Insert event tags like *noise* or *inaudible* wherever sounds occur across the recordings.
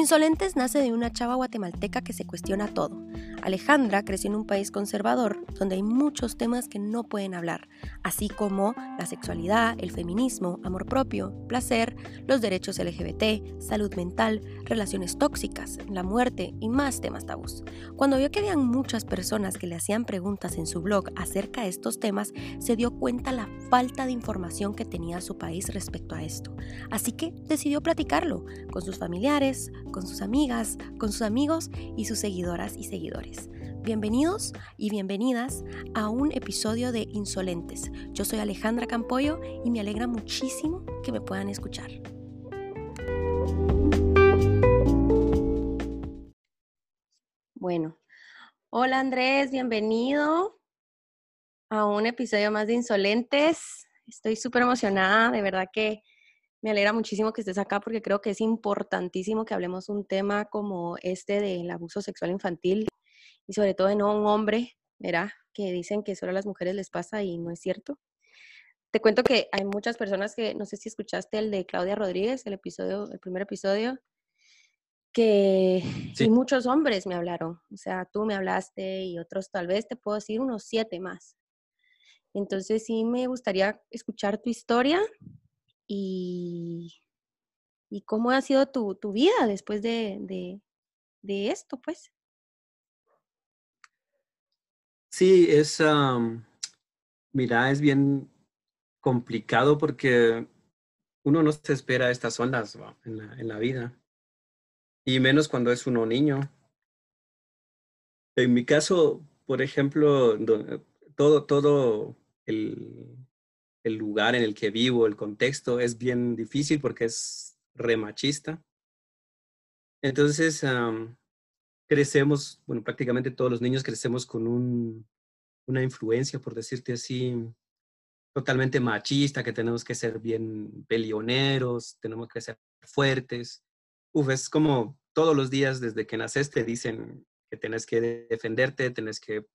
Insolentes nace de una chava guatemalteca que se cuestiona todo. Alejandra creció en un país conservador donde hay muchos temas que no pueden hablar, así como la sexualidad, el feminismo, amor propio, placer, los derechos LGBT, salud mental, relaciones tóxicas, la muerte y más temas tabús. Cuando vio que habían muchas personas que le hacían preguntas en su blog acerca de estos temas, se dio cuenta la falta de información que tenía su país respecto a esto. Así que decidió platicarlo con sus familiares, con sus amigas, con sus amigos y sus seguidoras y seguidores. Bienvenidos y bienvenidas a un episodio de Insolentes. Yo soy Alejandra Campoyo y me alegra muchísimo que me puedan escuchar. Bueno, hola Andrés, bienvenido a un episodio más de Insolentes. Estoy súper emocionada, de verdad que me alegra muchísimo que estés acá porque creo que es importantísimo que hablemos un tema como este del abuso sexual infantil y sobre todo de no un hombre, ¿verdad? Que dicen que solo a las mujeres les pasa y no es cierto. Te cuento que hay muchas personas que, no sé si escuchaste el de Claudia Rodríguez, el episodio, el primer episodio, que y muchos hombres me hablaron. O sea, tú me hablaste y otros tal vez te puedo decir unos siete más. Entonces sí me gustaría escuchar tu historia y, y cómo ha sido tu, tu vida después de, de, esto, pues. Sí, es, mira, es bien complicado porque uno no se espera estas ondas en la, en la vida, y menos cuando es uno niño. En mi caso, por ejemplo, todo, todo el, el lugar en el que vivo, el contexto, es bien difícil porque es remachista. Entonces, crecemos, bueno, prácticamente todos los niños crecemos con un, una influencia, por decirte así, totalmente machista, que tenemos que ser bien pelioneros, tenemos que ser fuertes. Uf, es como todos los días desde que naces te dicen que tienes que defenderte, tienes que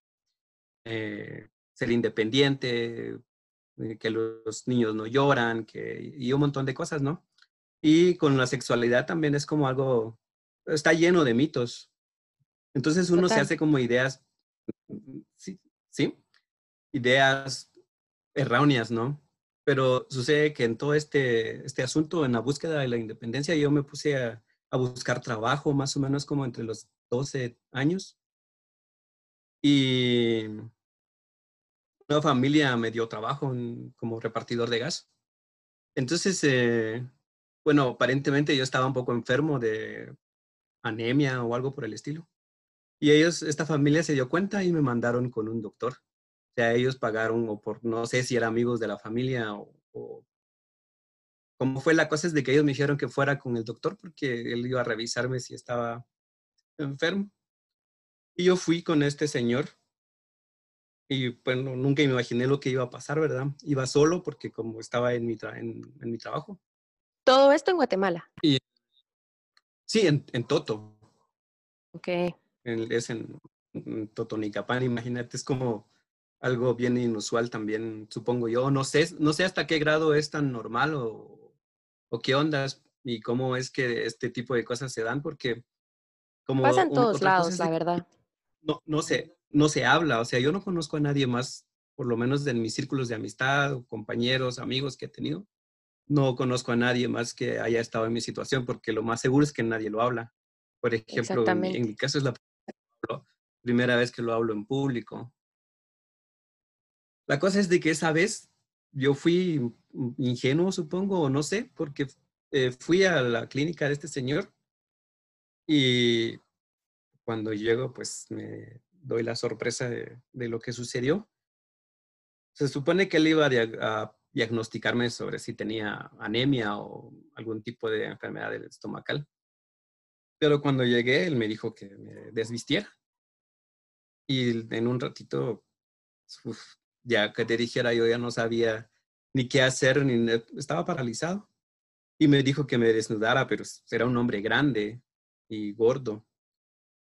eh, ser independiente, que los niños no lloran, que, y un montón de cosas, ¿no? Y con la sexualidad también es como algo, está lleno de mitos. Entonces uno se hace como ideas, sí, sí, ideas erróneas, ¿no? Pero sucede que en todo este, este asunto, en la búsqueda de la independencia, yo me puse a, a buscar trabajo más o menos como entre los 12 años. Y una familia me dio trabajo como repartidor de gas. Entonces, eh, bueno, aparentemente yo estaba un poco enfermo de anemia o algo por el estilo. Y ellos, esta familia se dio cuenta y me mandaron con un doctor. O sea, ellos pagaron, o por, no sé si eran amigos de la familia o, o como fue la cosa es de que ellos me dijeron que fuera con el doctor porque él iba a revisarme si estaba enfermo. Y yo fui con este señor y bueno, nunca me imaginé lo que iba a pasar, ¿verdad? Iba solo porque como estaba en mi, en, mi trabajo. ¿Todo esto en Guatemala? Y, sí, en, en Toto. Ok. es en, en Totonicapán, imagínate, es como algo bien inusual también, supongo yo. No sé, no sé hasta qué grado es tan normal o, o qué ondas y cómo es que este tipo de cosas se dan, porque como... Pasa en todos lados, la verdad. No, no sé, no se habla. O sea, yo no conozco a nadie más, por lo menos en mis círculos de amistad, compañeros, amigos que he tenido. No conozco a nadie más que haya estado en mi situación, porque lo más seguro es que nadie lo habla. Por ejemplo, en, mi caso es la primera vez que lo hablo en público. La cosa es de que esa vez yo fui ingenuo, supongo, o no sé, porque eh, fui a la clínica de este señor y cuando llego, pues me doy la sorpresa de, lo que sucedió. Se supone que él iba a, diagnosticarme sobre si tenía anemia o algún tipo de enfermedad del estomacal. Pero cuando llegué, él me dijo que me desvistiera. Y en un ratito, ya que te dijera, yo ya no sabía ni qué hacer, ni estaba paralizado. Y me dijo que me desnudara, pero era un hombre grande y gordo.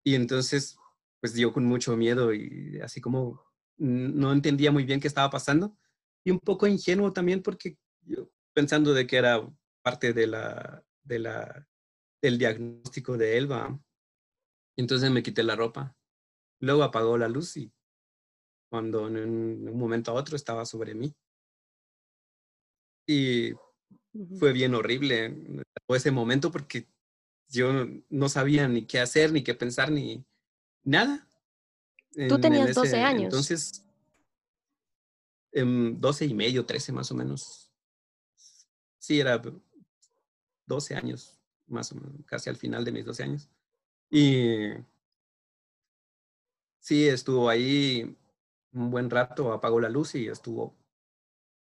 Y entonces pues yo con mucho miedo y así como no entendía muy bien qué estaba pasando y un poco ingenuo también porque yo pensando de que era parte de la, de la el diagnóstico de él, va. Entonces me quité la ropa. Luego apagó la luz y cuando en un momento a otro estaba sobre mí. Y fue bien horrible ese momento porque yo no sabía ni qué hacer, ni qué pensar, ni nada. Tú tenías 12 años. Entonces, en 12 y medio, 13 más o menos. Sí, era 12 años, más o menos, casi al final de mis 12 años. Y sí, estuvo ahí un buen rato, apagó la luz y estuvo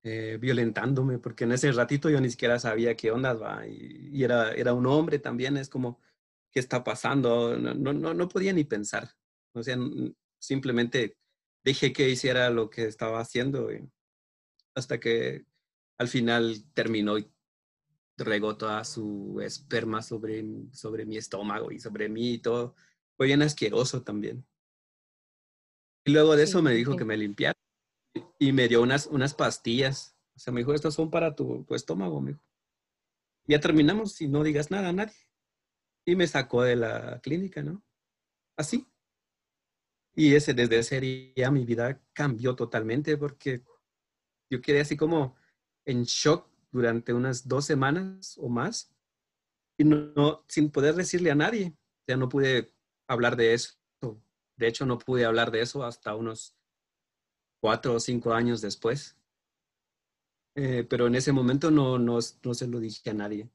eh, violentándome, porque en ese ratito yo ni siquiera sabía qué onda va, y, era, era un hombre también, es como, ¿qué está pasando? No, no, no podía ni pensar, o sea, simplemente dejé que hiciera lo que estaba haciendo hasta que al final terminó y regó toda su esperma sobre, sobre mi estómago y sobre mí y todo. Fue bien asqueroso también. Y luego de eso me dijo que me limpiara y me dio unas, unas pastillas. O sea, me dijo, estas son para tu, tu estómago, me dijo. Ya terminamos y no digas nada a nadie. Y me sacó de la clínica, ¿no? Así. Y ese, desde ese día mi vida cambió totalmente porque yo quedé así como en shock durante unas dos semanas o más y no, sin poder decirle a nadie. O sea, no pude hablar de eso. De hecho, no pude hablar de eso hasta unos cuatro o cinco años después. Eh, pero en ese momento no, no, no, se lo dije a nadie.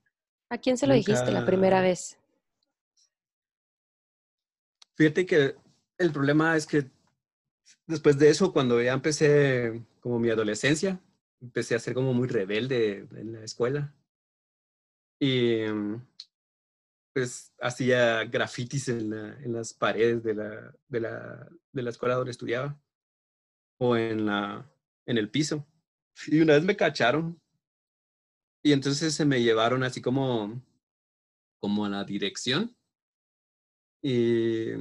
¿A quién se lo dijiste la primera vez? Fíjate que el problema es que después de eso, cuando ya empecé como mi adolescencia, empecé a ser como muy rebelde en la escuela. Y pues hacía grafitis en, en las paredes de la, de, la, de la escuela donde estudiaba o en, la, en el piso. Y una vez me cacharon y entonces se me llevaron así como, como a la dirección. Y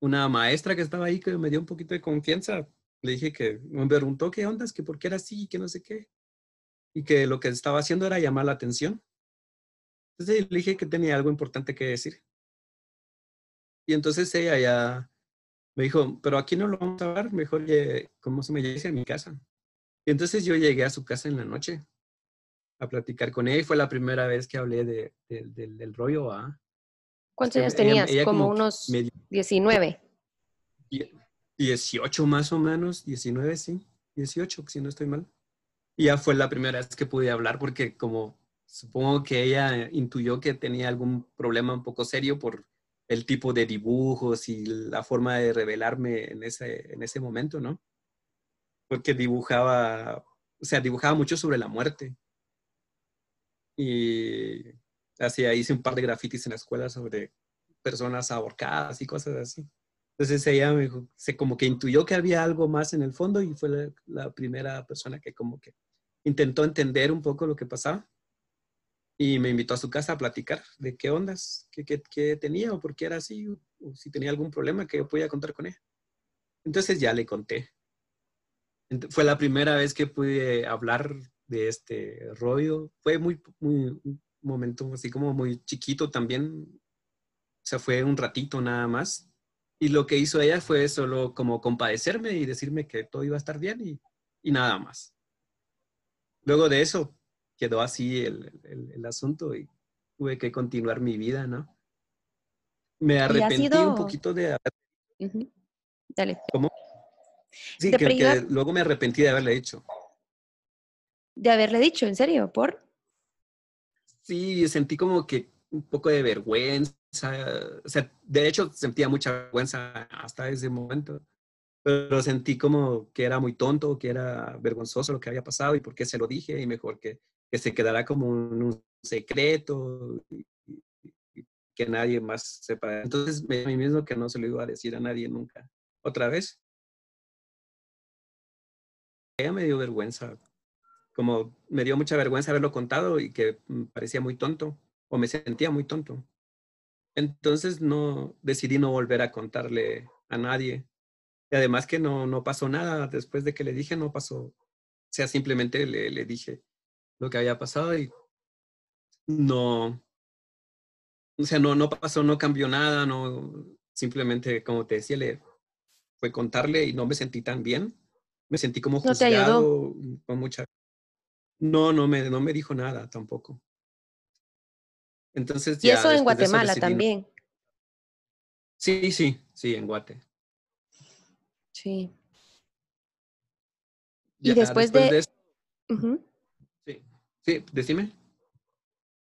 una maestra que estaba ahí que me dio un poquito de confianza. Le dije que me preguntó qué onda, que por qué era así, que no sé qué. Y que lo que estaba haciendo era llamar la atención. Entonces le dije que tenía algo importante que decir. Y entonces ella ya me dijo, pero aquí no lo vamos a hablar, mejor, ¿cómo se me dice? A mi casa. Y entonces yo llegué a su casa en la noche a platicar con ella y fue la primera vez que hablé de, del rollo. ¿ah? ¿Cuántos años tenías? como, unos 19. 18 más o menos, 19, sí, 18, si no estoy mal. Y ya fue la primera vez que pude hablar porque como supongo que ella intuyó que tenía algún problema un poco serio por el tipo de dibujos y la forma de revelarme en ese, en ese momento, ¿no? Porque dibujaba, o sea, dibujaba mucho sobre la muerte. Y hacía, hice un par de grafitis en la escuela sobre personas ahorcadas y cosas así. Entonces ella me dijo, se como que intuyó que había algo más en el fondo y fue la, primera persona que como que intentó entender un poco lo que pasaba y me invitó a su casa a platicar de qué ondas, qué, qué, tenía o por qué era así, o, si tenía algún problema que yo podía contar con ella. Entonces ya le conté. Fue la primera vez que pude hablar de este rollo. Fue muy, muy, momento así como muy chiquito también. O sea, fue un ratito nada más. Y lo que hizo ella fue solo como compadecerme y decirme que todo iba a estar bien y, y nada más. Luego de eso quedó así el, el, asunto y tuve que continuar mi vida, ¿no? Me arrepentí un poquito de... Dale. ¿Cómo? Sí, que, luego me arrepentí de haberle dicho. ¿De haberle dicho? ¿En serio? ¿Por? Sí, sentí como que un poco de vergüenza. O sea, de hecho sentía mucha vergüenza hasta ese momento, pero sentí como que era muy tonto, que era vergonzoso lo que había pasado y por qué se lo dije y mejor que, que se quedara como un, secreto y, que nadie más sepa. Entonces me a mí mismo que no se lo iba a decir a nadie nunca. Otra vez. Ella me dio vergüenza como me dio mucha vergüenza haberlo contado y que parecía muy tonto o me sentía muy tonto. Entonces no decidí no volver a contarle a nadie. Y además que no, no pasó nada después de que le dije, no pasó. O sea, simplemente le, le dije lo que había pasado y no, o sea, no, no pasó, no cambió nada, no, simplemente, como te decía, le fue contarle y no me sentí tan bien. Me sentí como juzgado con mucha... No, no me, no me dijo nada tampoco. Entonces, y eso en Guatemala también. Sí, sí, sí, en Guate. Sí. y después, de... Sí, sí, decime.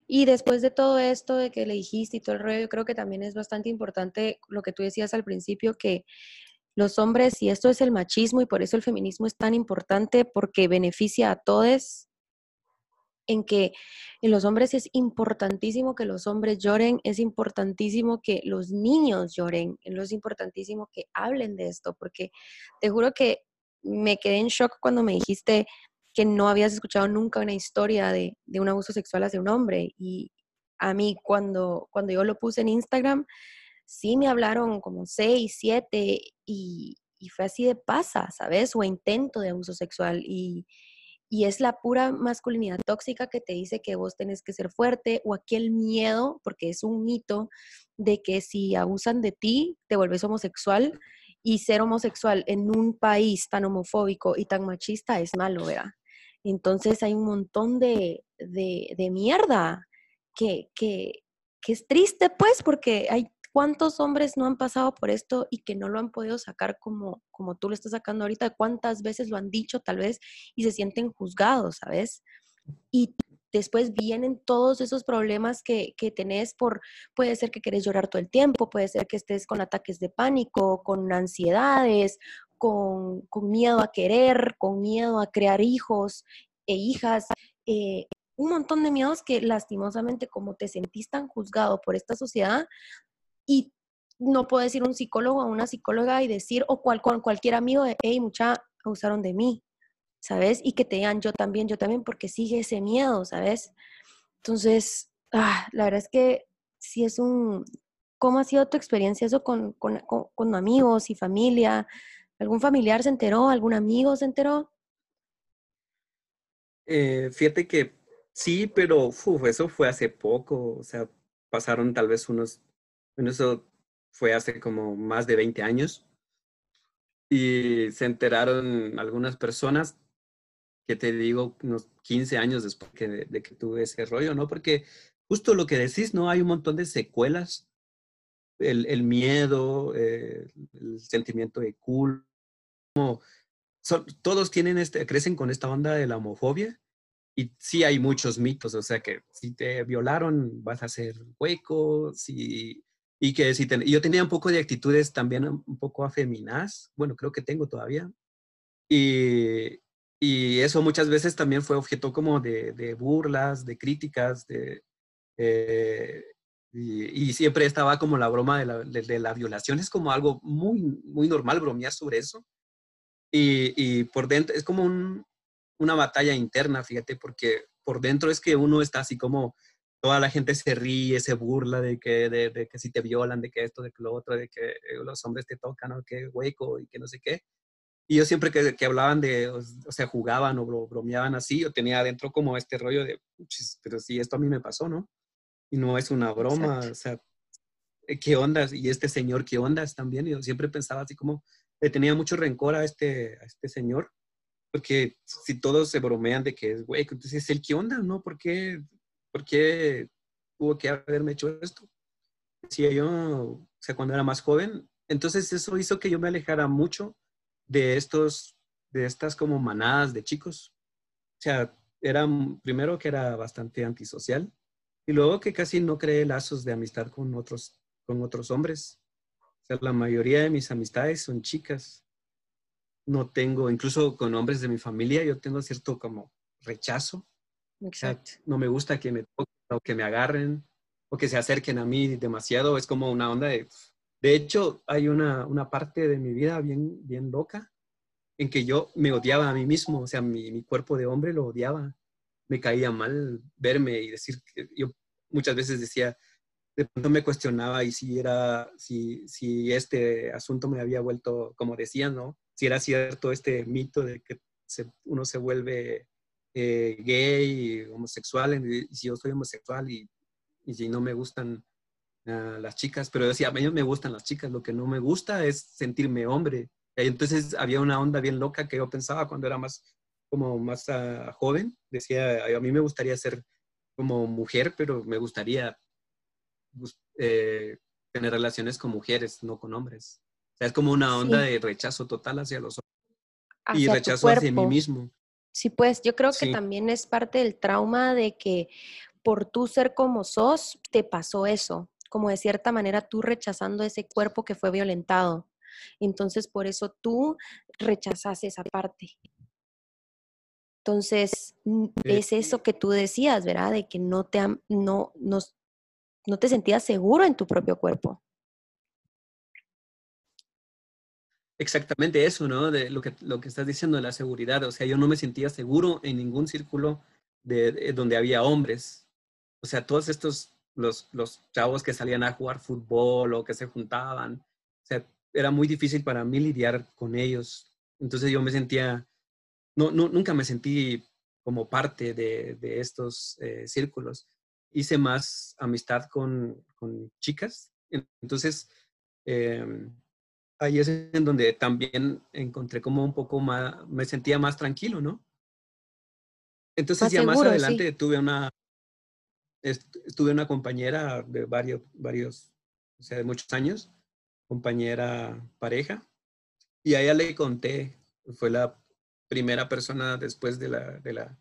Y después de todo esto de que le dijiste y todo el rollo, yo creo que también es bastante importante lo que tú decías al principio, que los hombres, y esto es el machismo y por eso el feminismo es tan importante, porque beneficia a todos, en que en los hombres es importantísimo que los hombres lloren, es importantísimo que los niños lloren, es importantísimo que hablen de esto, porque te juro que me quedé en shock cuando me dijiste que no habías escuchado nunca una historia de, un abuso sexual hacia un hombre. Y a mí cuando, cuando yo lo puse en Instagram, sí me hablaron como seis, siete y, y fue así de pasa, ¿sabes? O intento de abuso sexual. Y, y es la pura masculinidad tóxica que te dice que vos tenés que ser fuerte o aquel miedo, porque es un mito, de que si abusan de ti, te vuelves homosexual y ser homosexual en un país tan homofóbico y tan machista es malo, ¿verdad? Entonces hay un montón de, de, mierda que, que, que, es triste, pues, porque hay cuántos hombres no han pasado por esto y que no lo han podido sacar como, como tú lo estás sacando ahorita, cuántas veces lo han dicho tal vez y se sienten juzgados, ¿sabes? Y después vienen todos esos problemas que, que, tenés por, puede ser que querés llorar todo el tiempo, puede ser que estés con ataques de pánico, con ansiedades, con, miedo a querer, con miedo a crear hijos e hijas, eh, un montón de miedos que lastimosamente como te sentís tan juzgado por esta sociedad y no puedes ir a un psicólogo o una psicóloga y decir, o cual, con cualquier amigo, de, hey, mucha, abusaron de mí, ¿sabes? Y que te digan yo también, yo también, porque sigue ese miedo, ¿sabes? Entonces, ah, la verdad es que sí es un... ¿Cómo ha sido tu experiencia eso con, con, con amigos y familia? ¿Algún familiar se enteró? ¿Algún amigo se enteró? Eh, fíjate que sí, pero eso fue hace poco, o sea, pasaron tal vez unos, eso fue hace como más de 20 años. Y se enteraron algunas personas que te digo unos 15 años después de, que tuve ese rollo, ¿no? Porque justo lo que decís, ¿no? Hay un montón de secuelas, el, miedo, eh, el sentimiento de culpa, todos tienen este, crecen con esta onda de la homofobia. Y sí hay muchos mitos, o sea que si te violaron vas a ser hueco, si, y que si yo tenía un poco de actitudes también un poco afeminadas, bueno, creo que tengo todavía, y, y eso muchas veces también fue objeto como de, de burlas, de críticas, de, eh, y, siempre estaba como la broma de la, de la, violación, es como algo muy, muy normal bromear sobre eso. Y, y por dentro es como un, una batalla interna, fíjate, porque por dentro es que uno está así como toda la gente se ríe, se burla de que, de, de que si te violan, de que esto, de que lo otro, de que eh, los hombres te tocan, o que hueco y que no sé qué. Y yo siempre que, que hablaban de, o, sea, jugaban o bromeaban así, yo tenía adentro como este rollo de, pero si esto a mí me pasó, ¿no? Y no es una broma, o sea, ¿qué ondas? Y este señor, ¿qué ondas también? Y yo siempre pensaba así como, le tenía mucho rencor a este, a este señor, porque si todos se bromean de que es güey, entonces el qué onda, ¿no? ¿Por qué, ¿Por qué tuvo que haberme hecho esto? Decía yo, o sea, cuando era más joven, entonces eso hizo que yo me alejara mucho de estos, de estas como manadas de chicos. O sea, era primero que era bastante antisocial y luego que casi no creé lazos de amistad con otros, con otros hombres. O sea, la mayoría de mis amistades son chicas. No tengo, incluso con hombres de mi familia, yo tengo cierto como rechazo. Exacto. no me gusta que me toquen o que me agarren o que se acerquen a mí demasiado. Es como una onda de... De hecho, hay una, una parte de mi vida bien, bien loca en que yo me odiaba a mí mismo, o sea, mi, mi cuerpo de hombre lo odiaba. Me caía mal verme y decir que yo muchas veces decía, de pronto me cuestionaba y si era, si, si este asunto me había vuelto, como decían, ¿no? Si era cierto este mito de que uno se vuelve eh, gay, homosexual, y si yo soy homosexual y, y, si no me gustan las chicas, pero decía, a mí me gustan las chicas, lo que no me gusta es sentirme hombre. Y entonces había una onda bien loca que yo pensaba cuando era más, como más uh, joven. Decía, a mí me gustaría ser como mujer, pero me gustaría eh, tener relaciones con mujeres, no con hombres. O sea, es como una onda de rechazo total hacia los hombres. y rechazo hacia mí mismo. Sí, pues yo creo que también es parte del trauma de que por tú ser como sos, te pasó eso, como de cierta manera tú rechazando ese cuerpo que fue violentado. Entonces, por eso tú rechazas esa parte. Entonces, es eso que tú decías, ¿verdad? De que no te, no, no, no te sentías seguro en tu propio cuerpo. Exactamente eso, ¿no? De lo que, lo que estás diciendo de la seguridad. O sea, yo no me sentía seguro en ningún círculo de, donde había hombres. O sea, todos estos, los, los chavos que salían a jugar fútbol o que se juntaban. O sea, era muy difícil para mí lidiar con ellos. Entonces yo me sentía, no, no nunca me sentí como parte de, de estos eh, círculos. Hice más amistad con, con chicas. Entonces, eh, ahí es en donde también encontré como un poco más, me sentía más tranquilo, ¿no? Entonces ya más adelante tuve una, tuve una compañera de varios, varios, o sea, de muchos años, compañera pareja, y a ella le conté, fue la primera persona después de la, de la,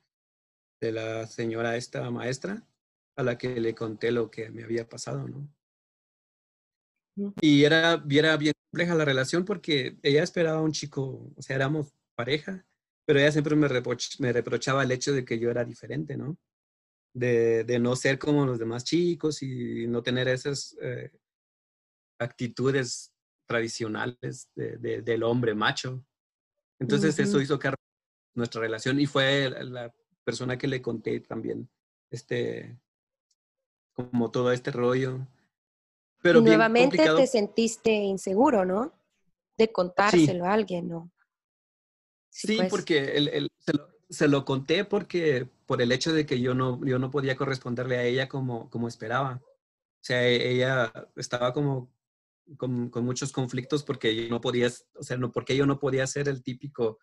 de la señora esta maestra, a la que le conté lo que me había pasado, ¿no? Y era, era bien compleja la relación porque ella esperaba a un chico, o sea, éramos pareja, pero ella siempre me, me reprochaba el hecho de que yo era diferente, ¿no? De, de, no ser como los demás chicos y no tener esas eh, actitudes tradicionales de, del hombre macho. Entonces eso hizo que nuestra relación y fue la persona que le conté también, este, como todo este rollo y nuevamente te sentiste inseguro, ¿no? De contárselo a alguien, ¿no? Sí, pues. porque se, lo, conté porque por el hecho de que yo no, yo no podía corresponderle a ella como, como esperaba. O sea, e, ella estaba como con, muchos conflictos porque yo no podía, o sea, no, porque yo no podía ser el típico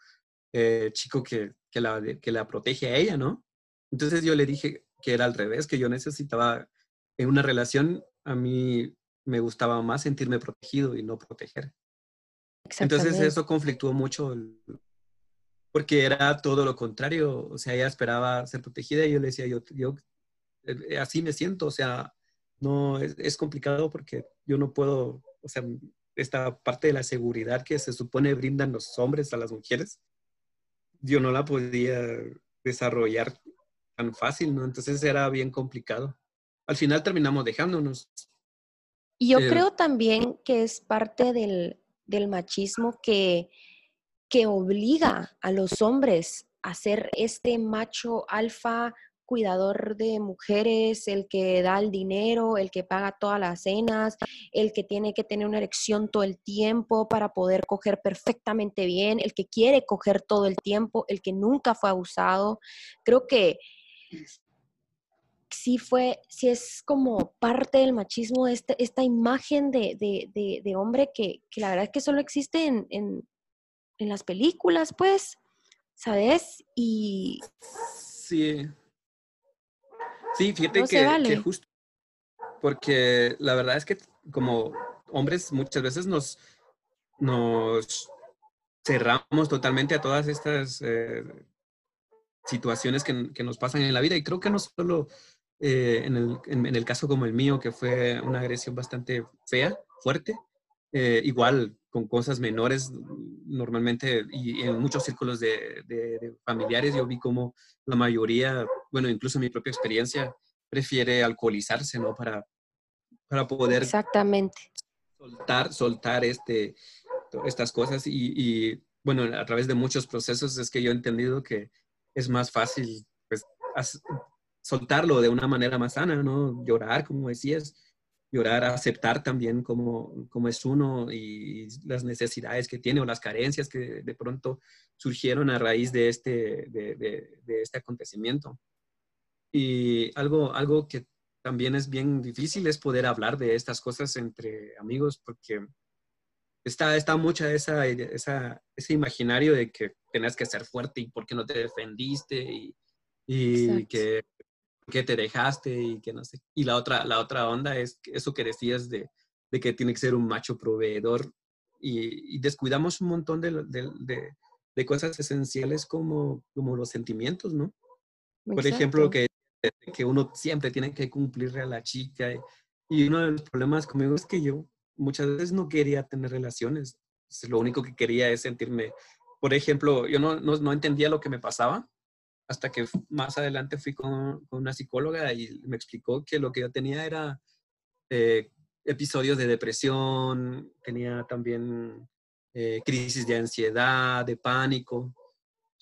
eh, chico que, que, la, que la protege a ella, ¿no? Entonces yo le dije que era al revés, que yo necesitaba en una relación, a mí me gustaba más sentirme protegido y no proteger. Entonces eso conflictuó mucho porque era todo lo contrario, o sea, ella esperaba ser protegida y yo le decía, yo, yo eh, así me siento, o sea, no, es, complicado porque yo no puedo, o sea, esta parte de la seguridad que se supone brindan los hombres a las mujeres, yo no la podía desarrollar tan fácil, ¿no? Entonces era bien complicado. Al final terminamos dejándonos, y yo creo también que es parte del, machismo que, que obliga a los hombres a ser este macho alfa cuidador de mujeres, el que da el dinero, el que paga todas las cenas, el que tiene que tener una erección todo el tiempo para poder coger perfectamente bien, el que quiere coger todo el tiempo, el que nunca fue abusado. Creo que sí fue, sí es como parte del machismo, este, esta imagen de, de, hombre que, la verdad es que solo existe en, en, las películas, pues, ¿sabes? Y... Sí. Sí, fíjate que, justo, porque la verdad es que como hombres muchas veces nos, nos cerramos totalmente a todas estas eh, situaciones que, que, nos pasan en la vida y creo que no solo eh, en, el, en, el, caso como el mío, que fue una agresión bastante fea, fuerte, eh, igual con cosas menores normalmente y en muchos círculos de, de, familiares yo vi como la mayoría, bueno, incluso mi propia experiencia, prefiere alcoholizarse, ¿no? Para, para poder Exactamente. soltar, soltar este, estas cosas y, y, bueno, a través de muchos procesos es que yo he entendido que es más fácil pues, soltarlo de una manera más sana, ¿no? Llorar, como decías, llorar, aceptar también como, como es uno y las necesidades que tiene o las carencias que de pronto surgieron a raíz de este, de, de, este acontecimiento. Y algo, algo que también es bien difícil es poder hablar de estas cosas entre amigos porque está, está mucha esa, esa, ese imaginario de que tenías que ser fuerte y por qué no te defendiste y, y que, que, te dejaste y que no sé. Y la otra, la otra onda es eso que decías de, de que tiene que ser un macho proveedor y, descuidamos un montón de, de, de, cosas esenciales como, como los sentimientos, ¿no? Por ejemplo, que, que uno siempre tiene que cumplirle a la chica. Y uno de los problemas conmigo es que yo muchas veces no quería tener relaciones. Lo único que quería es sentirme, por ejemplo, yo no, no, no entendía lo que me pasaba hasta que más adelante fui con, con, una psicóloga y me explicó que lo que yo tenía era eh, episodios de depresión, tenía también eh, crisis de ansiedad, de pánico.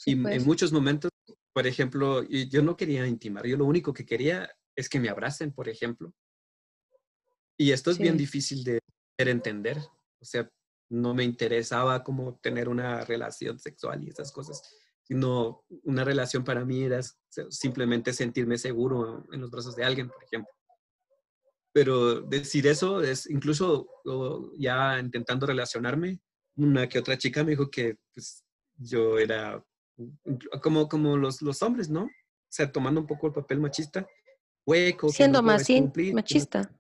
y en muchos momentos, por ejemplo, yo no quería intimar, yo lo único que quería es que me abracen, por ejemplo. Y esto es bien difícil de entender. O sea, no me interesaba como tener una relación sexual y esas cosas, sino una relación para mí era simplemente sentirme seguro en los brazos de alguien, por ejemplo pero decir eso es incluso ya intentando relacionarme, una que otra chica me dijo que pues, yo era como, como los, los hombres, ¿no? O sea, tomando un poco el papel machista, hueco. Siendo más machista.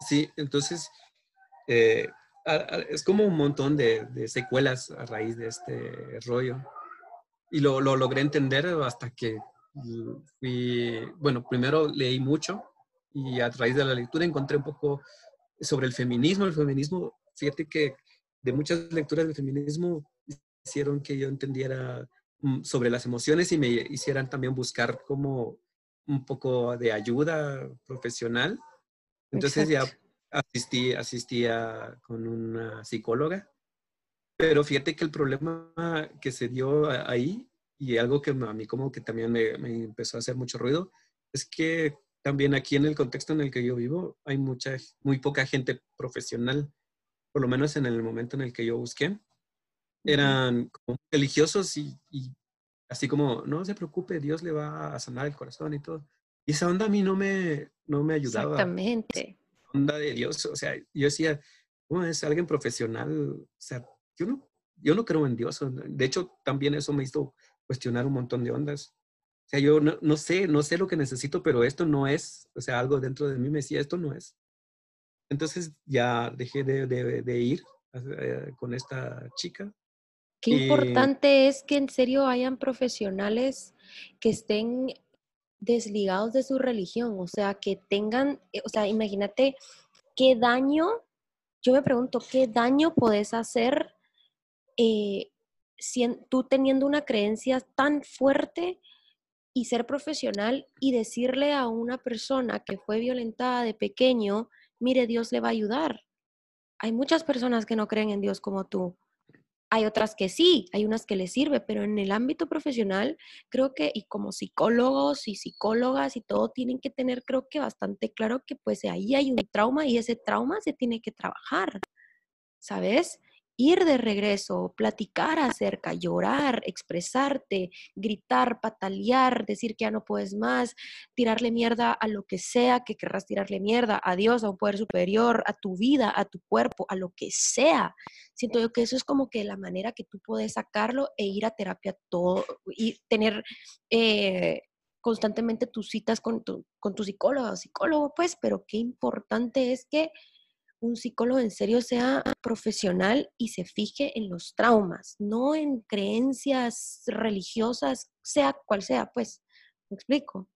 Sí, entonces eh, es como un montón de, secuelas a raíz de este rollo. Y lo, lo logré entender hasta que fui, bueno, primero leí mucho y a través de la lectura encontré un poco sobre el feminismo. El feminismo, fíjate que de muchas lecturas del feminismo hicieron que yo entendiera mm, sobre las emociones y me hicieran también buscar como un poco de ayuda profesional. Entonces ya asistí, asistía con una psicóloga. Pero fíjate que el problema que se dio ahí y algo que a mí como que también me, me empezó a hacer mucho ruido es que también aquí en el contexto en el que yo vivo hay mucha, muy poca gente profesional, por lo menos en el momento en el que yo busqué. Eran como religiosos y, así como, no se preocupe, Dios le va a sanar el corazón y todo. Y esa onda a mí no me, no me ayudaba. Exactamente. Onda de Dios, o sea, yo decía, ¿cómo es alguien profesional? O sea, yo no, yo no creo en Dios. De hecho, también eso me hizo cuestionar un montón de ondas. O sea, yo no, sé, no sé lo que necesito, pero esto no es, o sea, algo dentro de mí me decía, esto no es. Entonces ya dejé de, ir eh, con esta chica. Qué importante es que en serio hayan profesionales que estén desligados de su religión, o sea, que tengan, eh, o sea, imagínate qué daño, yo me pregunto, ¿qué daño podés hacer eh, si, tú teniendo una creencia tan fuerte y ser profesional y decirle a una persona que fue violentada de pequeño, mire, Dios le va a ayudar. Hay muchas personas que no creen en Dios como tú. Hay otras que sí, hay unas que les sirve, pero en el ámbito profesional creo que, y como psicólogos y psicólogas y todo, tienen que tener, creo que bastante claro que pues ahí hay un trauma y ese trauma se tiene que trabajar, ¿sabes? Ir de regreso, platicar acerca, llorar, expresarte, gritar, patalear, decir que ya no puedes más, tirarle mierda a lo que sea que querrás tirarle mierda, a Dios, a un poder superior, a tu vida, a tu cuerpo, a lo que sea. Siento yo que eso es como que la manera que tú puedes sacarlo e ir a terapia todo y tener... Eh, constantemente tus citas con tu, con tu o psicólogo, pues, pero qué importante es que un psicólogo en serio sea profesional y se fije en los traumas, no en creencias religiosas, sea cual sea, pues. ¿Me explico?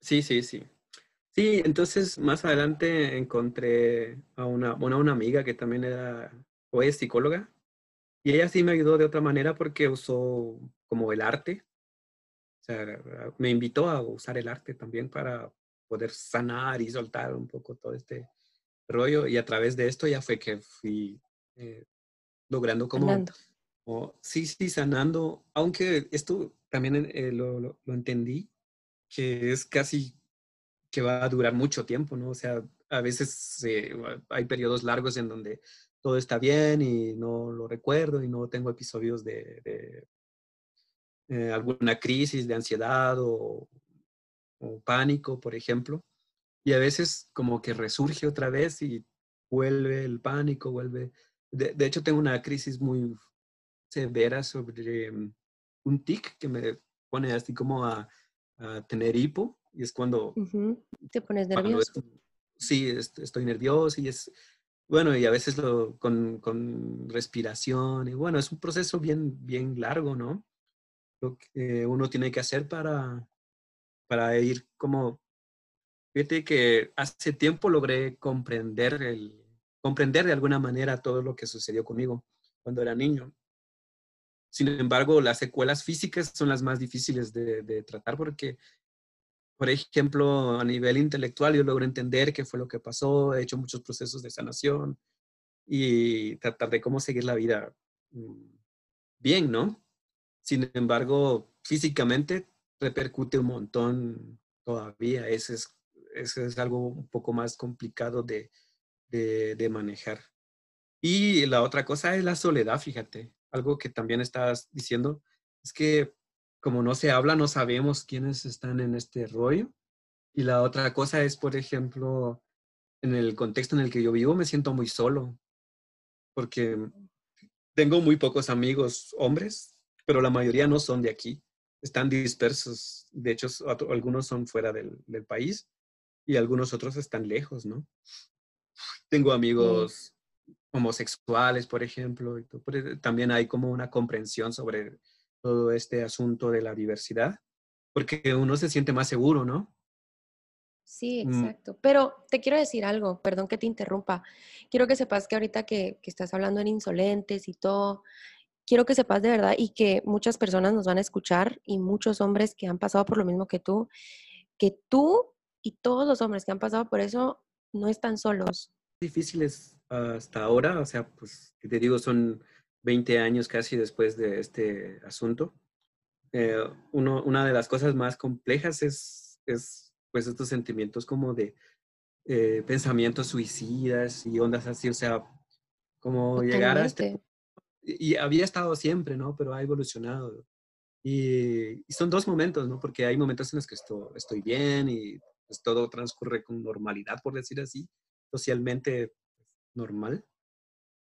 Sí, sí, sí. Sí, entonces más adelante encontré a una, bueno, una amiga que también era o es psicóloga y ella sí me ayudó de otra manera porque usó como el arte. O sea, me invitó a usar el arte también para poder sanar y soltar un poco todo este rollo y a través de esto ya fue que fui eh, logrando como, sí, sí, sanando, aunque esto también eh, lo, lo, entendí, que es casi que va a durar mucho tiempo, ¿no? O sea, a veces hay periodos largos en donde todo está bien y no lo recuerdo y no tengo episodios de, de eh, alguna crisis de ansiedad o o pánico, por ejemplo, y a veces como que resurge otra vez y vuelve el pánico, vuelve... De, hecho, tengo una crisis muy severa sobre mm, un tic que me pone así como a, tener hipo y es cuando... Te pones nervioso. sí, estoy nervioso y es... Bueno, y a veces lo, con, con, respiración, y bueno, es un proceso bien, bien largo, ¿no? Lo que uno tiene que hacer para, para ir como Fíjate que hace tiempo logré comprender, el, comprender de alguna manera todo lo que sucedió conmigo cuando era niño. Sin embargo, las secuelas físicas son las más difíciles de, tratar porque, por ejemplo, a nivel intelectual yo logro entender qué fue lo que pasó, he hecho muchos procesos de sanación y tratar de cómo seguir la vida mm, bien, ¿no? Sin embargo, físicamente repercute un montón todavía. Ese es eso es algo un poco más complicado de, de, manejar. Y la otra cosa es la soledad, fíjate. Algo que también estás diciendo es que como no se habla, no sabemos quiénes están en este rollo. Y la otra cosa es, por ejemplo, en el contexto en el que yo vivo, me siento muy solo, porque tengo muy pocos amigos hombres, pero la mayoría no son de aquí, están dispersos. De hecho, algunos son fuera del país y algunos otros están lejos, ¿no? Tengo amigos homosexuales, por ejemplo, y también hay como una comprensión sobre todo este asunto de la diversidad, porque uno se siente más seguro, ¿no? Sí, mm. exacto. Pero te quiero decir algo, perdón que te interrumpa. Quiero que sepas que ahorita que, que estás hablando en insolentes y todo, quiero que sepas de verdad y que muchas personas nos van a escuchar y muchos hombres que han pasado por lo mismo que tú, que tú y todos los hombres que han pasado por eso no están solos. Difíciles hasta ahora, o sea, pues te digo, son 20 años casi después de este asunto. Eh, uno, una de las cosas más complejas es, es pues estos sentimientos como de eh, pensamientos suicidas y ondas así, o sea, como llegar a este... Y había estado siempre, ¿no? Pero ha evolucionado. Y, son dos momentos, ¿no? Porque hay momentos en los que estoy, estoy bien y pues todo transcurre con normalidad, por decir así, socialmente pues, normal.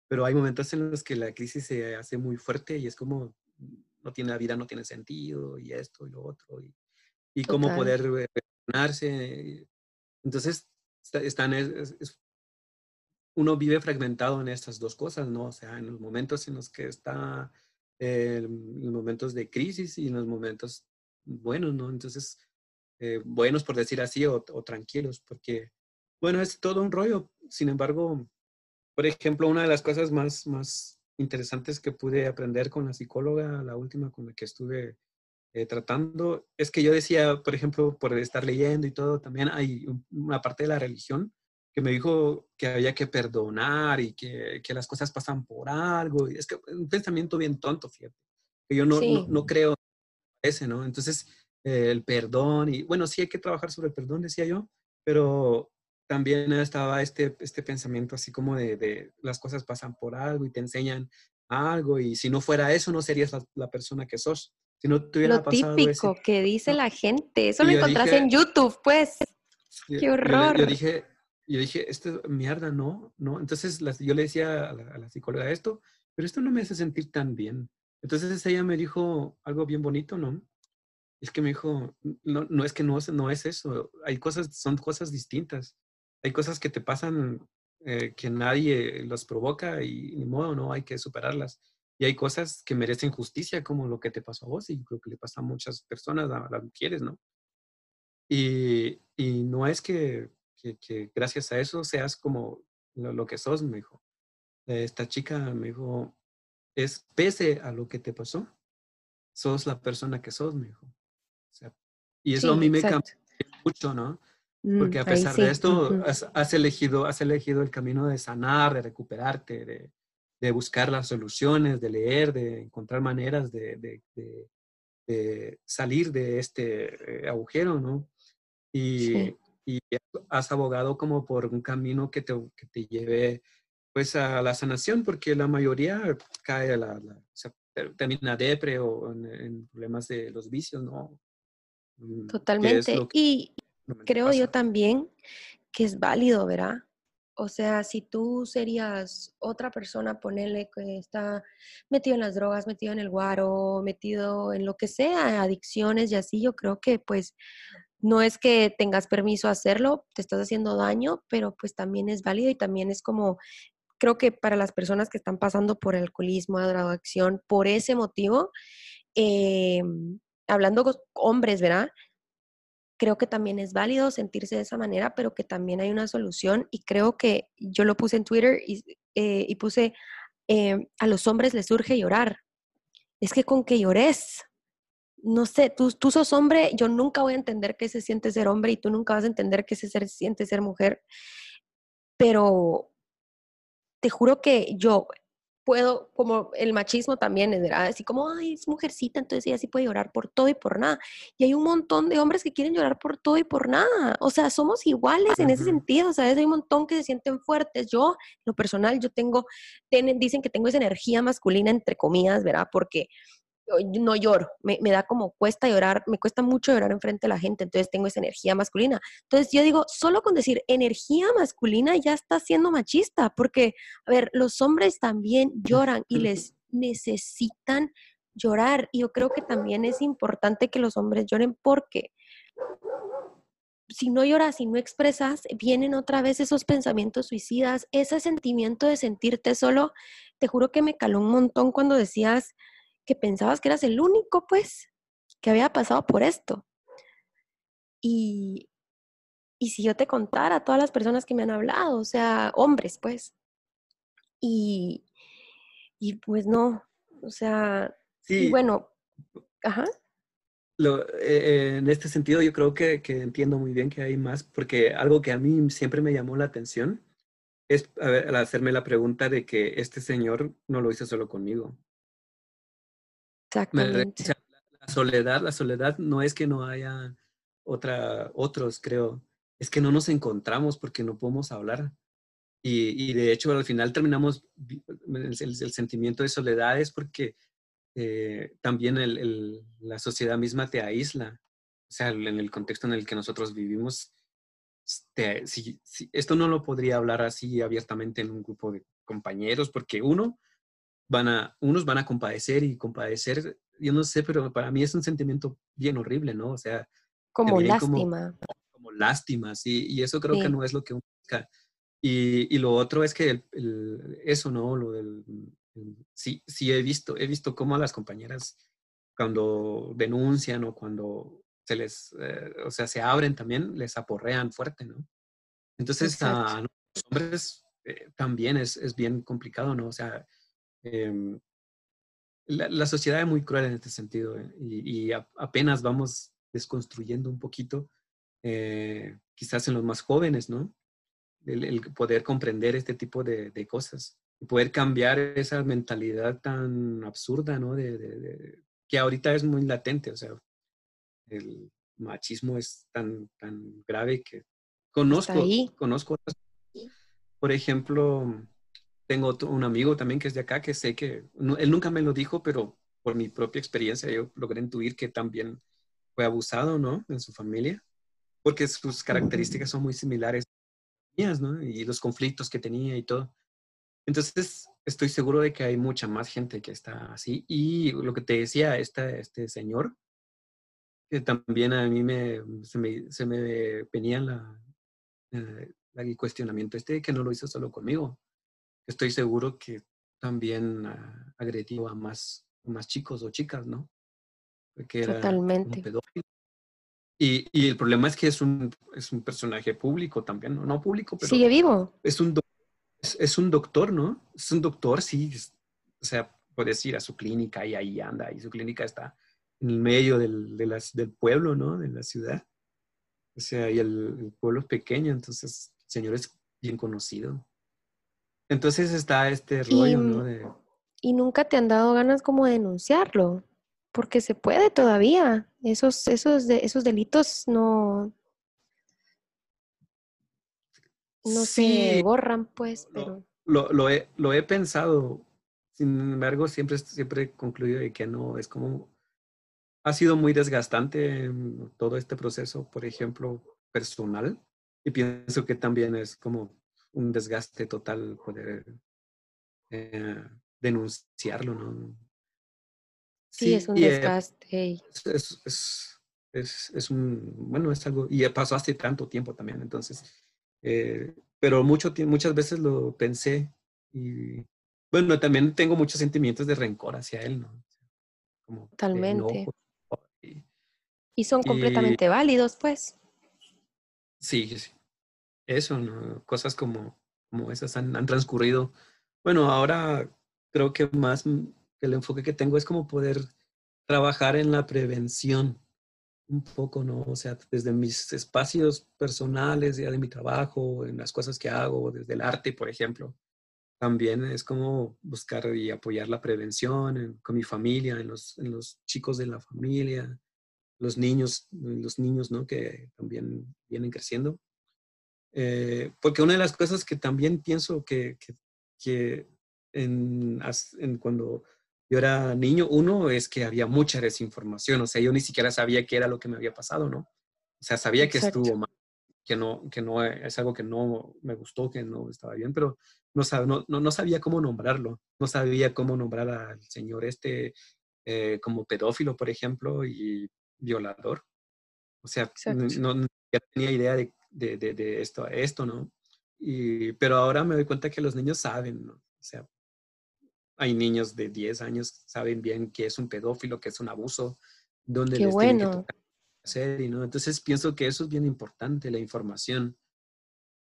Pero hay momentos en los que la crisis se hace muy fuerte y es como, no tiene la vida, no tiene sentido, y esto y lo otro, y, y cómo poder relacionarse. Entonces, están, uno vive fragmentado en estas dos cosas, ¿no? O sea, en los momentos en los que está, en los momentos de crisis y en los momentos buenos, ¿no? Entonces, eh, buenos, por decir así, o, tranquilos, porque, bueno, es todo un rollo. Sin embargo, por ejemplo, una de las cosas más, más interesantes que pude aprender con la psicóloga, la última con la que estuve eh, tratando, es que yo decía, por ejemplo, por estar leyendo y todo, también hay una parte de la religión que me dijo que había que perdonar y que, que las cosas pasan por algo. Y es que un pensamiento bien tonto, fíjate, que yo no, no, no creo ese, ¿no? Entonces, el perdón y bueno, sí hay que trabajar sobre el perdón, decía yo, pero también estaba este, este pensamiento así como de, las cosas pasan por algo y te enseñan algo y si no fuera eso no serías la, persona que sos. Si no tuviera Lo típico que dice la gente, eso lo encontrás en YouTube, pues. Qué horror. Yo, dije, yo dije, esto mierda, no, no. Entonces yo le decía a la, a la psicóloga esto, pero esto no me hace sentir tan bien. Entonces ella me dijo algo bien bonito, ¿no? Es que me dijo, no, no es que no, no es eso, hay cosas, son cosas distintas. Hay cosas que te pasan eh, que nadie los provoca y ni modo, no hay que superarlas. Y hay cosas que merecen justicia, como lo que te pasó a vos y creo que le pasa a muchas personas, a las mujeres, ¿no? Y, y no es que, que, gracias a eso seas como lo, lo, que sos, me dijo. Esta chica me dijo, es pese a lo que te pasó, sos la persona que sos, me dijo y eso a mí me cambió mucho, ¿no? Mm, Porque a pesar de esto, has, elegido, has elegido el camino de sanar, de recuperarte, de, de buscar las soluciones, de leer, de encontrar maneras de, de, de salir de este eh, agujero, ¿no? Y, y, has abogado como por un camino que te, que te lleve pues a la sanación, porque la mayoría cae a la, o sea, termina depre o en, en, problemas de los vicios, ¿no? Mm, Totalmente. y creo yo también que es válido, ¿verdad? O sea, si tú serías otra persona, ponerle que está metido en las drogas, metido en el guaro, metido en lo que sea, adicciones y así, yo creo que pues no es que tengas permiso a hacerlo, te estás haciendo daño, pero pues también es válido y también es como, creo que para las personas que están pasando por alcoholismo, drogadicción, por ese motivo, eh, hablando hombres, ¿verdad? Creo que también es válido sentirse de esa manera, pero que también hay una solución y creo que yo lo puse en Twitter y, eh, puse, eh, a los hombres les surge llorar. Es que con que llores, no sé, tú, tú sos hombre, yo nunca voy a entender qué se siente ser hombre y tú nunca vas a entender qué se siente ser mujer, pero te juro que yo puedo, como el machismo también, ¿verdad? Así como, ay, es mujercita, entonces ella sí puede llorar por todo y por nada. Y hay un montón de hombres que quieren llorar por todo y por nada. O sea, somos iguales en ese sentido, ¿sabes? Hay un montón que se sienten fuertes. Yo, lo personal, yo tengo, dicen que tengo esa energía masculina, entre comillas, ¿verdad? Porque no lloro, me, da como cuesta llorar, me cuesta mucho llorar enfrente de la gente, entonces tengo esa energía masculina. Entonces yo digo, solo con decir energía masculina ya está siendo machista, porque, a ver, los hombres también lloran y les necesitan llorar. Y yo creo que también es importante que los hombres lloren porque si no lloras, y no expresas, vienen otra vez esos pensamientos suicidas, ese sentimiento de sentirte solo. Te juro que me caló un montón cuando decías, que pensabas que eras el único, pues, que había pasado por esto. Y, y si yo te contara a todas las personas que me han hablado, o sea, hombres, pues, y, y pues no, o sea, sí. bueno, ajá. Lo, eh, en este sentido yo creo que, que, entiendo muy bien que hay más, porque algo que a mí siempre me llamó la atención es al hacerme la pregunta de que este señor no lo hizo solo conmigo, Exactamente. La soledad, la soledad no es que no haya otra, otros, creo. Es que no nos encontramos porque no podemos hablar. Y, y de hecho, al final terminamos, el, el, sentimiento de soledad es porque eh, también el, la sociedad misma te aísla. O sea, en el contexto en el que nosotros vivimos, te, si, si, esto no lo podría hablar así abiertamente en un grupo de compañeros, porque uno, van a, unos van a compadecer y compadecer, yo no sé, pero para mí es un sentimiento bien horrible, ¿no? O sea, como lástima. Como, lástima, sí, y eso creo que no es lo que uno busca. Y, y lo otro es que eso, ¿no? Lo del, sí, sí he visto, he visto cómo a las compañeras cuando denuncian o cuando se les, eh, o sea, se abren también, les aporrean fuerte, ¿no? Entonces, a los hombres eh, también es, es, bien complicado, ¿no? O sea, Em, la, sociedad es muy cruel en este sentido eh, y, apenas vamos desconstruyendo un poquito, eh, quizás en los más jóvenes, ¿no? El, poder comprender este tipo de, cosas y poder cambiar esa mentalidad tan absurda, ¿no? De, que ahorita es muy latente, o sea, el machismo es tan, tan grave que conozco, conozco, por ejemplo, tengo un amigo también que es de acá que sé que, él nunca me lo dijo, pero por mi propia experiencia yo logré intuir que también fue abusado, ¿no? En su familia, porque sus características son muy similares mías, ¿no? Y los conflictos que tenía y todo. Entonces, estoy seguro de que hay mucha más gente que está así. Y lo que te decía este, este señor, que también a mí me, se, me, se me venía la, eh, el cuestionamiento este que no lo hizo solo conmigo estoy seguro que también uh, agredió a más, más chicos o chicas, ¿no? Porque era Totalmente. Y, y, el problema es que es un, es un personaje público también, ¿no? No público, pero... Sigue vivo. Es un, es, es, un doctor, ¿no? Es un doctor, sí. o sea, puedes ir a su clínica y ahí anda, y su clínica está en el medio del, de las, del pueblo, ¿no? De la ciudad. O sea, y el, el pueblo es pequeño, entonces el señor es bien conocido. Entonces está este rollo, y, ¿no? Y nunca te han dado ganas como de denunciarlo, porque se puede todavía. Esos, esos, de, esos delitos no, no se borran, pues, pero... Lo, lo, he, lo he pensado, sin embargo, siempre, siempre he concluido de que no, es como ha sido muy desgastante todo este proceso, por ejemplo, personal. Y pienso que también es como un desgaste total poder eh, denunciarlo, ¿no? Sí, es un desgaste. Es, es, es, es, un, bueno, es algo, y pasó hace tanto tiempo también, entonces, eh, pero mucho, muchas veces lo pensé y, bueno, también tengo muchos sentimientos de rencor hacia él, ¿no? Como Totalmente. Y, son completamente válidos, pues. Sí, sí. Eso. Cosas como, como esas han, han transcurrido. Bueno, ahora creo que más el enfoque que tengo es como poder trabajar en la prevención un poco, ¿no? O sea, desde mis espacios personales, ya de mi trabajo, en las cosas que hago, desde el arte, por ejemplo. También es como buscar y apoyar la prevención con mi familia, en los, en los chicos de la familia, los niños, los niños, ¿no? Que también vienen creciendo. Eh, porque una de las cosas que también pienso que, que, que en, en, cuando yo era niño, uno es que había mucha desinformación, o sea, yo ni siquiera sabía qué era lo que me había pasado, ¿no? O sea, sabía que estuvo mal, que no, que no es algo que no me gustó, que no estaba bien, pero no, no, no sabía cómo nombrarlo, no sabía cómo nombrar al señor este eh, como pedófilo, por ejemplo, y violador. O sea, no, no, tenía idea de, de, de, esto, esto, ¿no? Y, pero ahora me doy cuenta que los niños saben, ¿no? O sea, hay niños de 10 años saben bien qué es un pedófilo, qué es un abuso, dónde les bueno. que hacer, y ¿no? Entonces pienso que eso es bien importante, la información.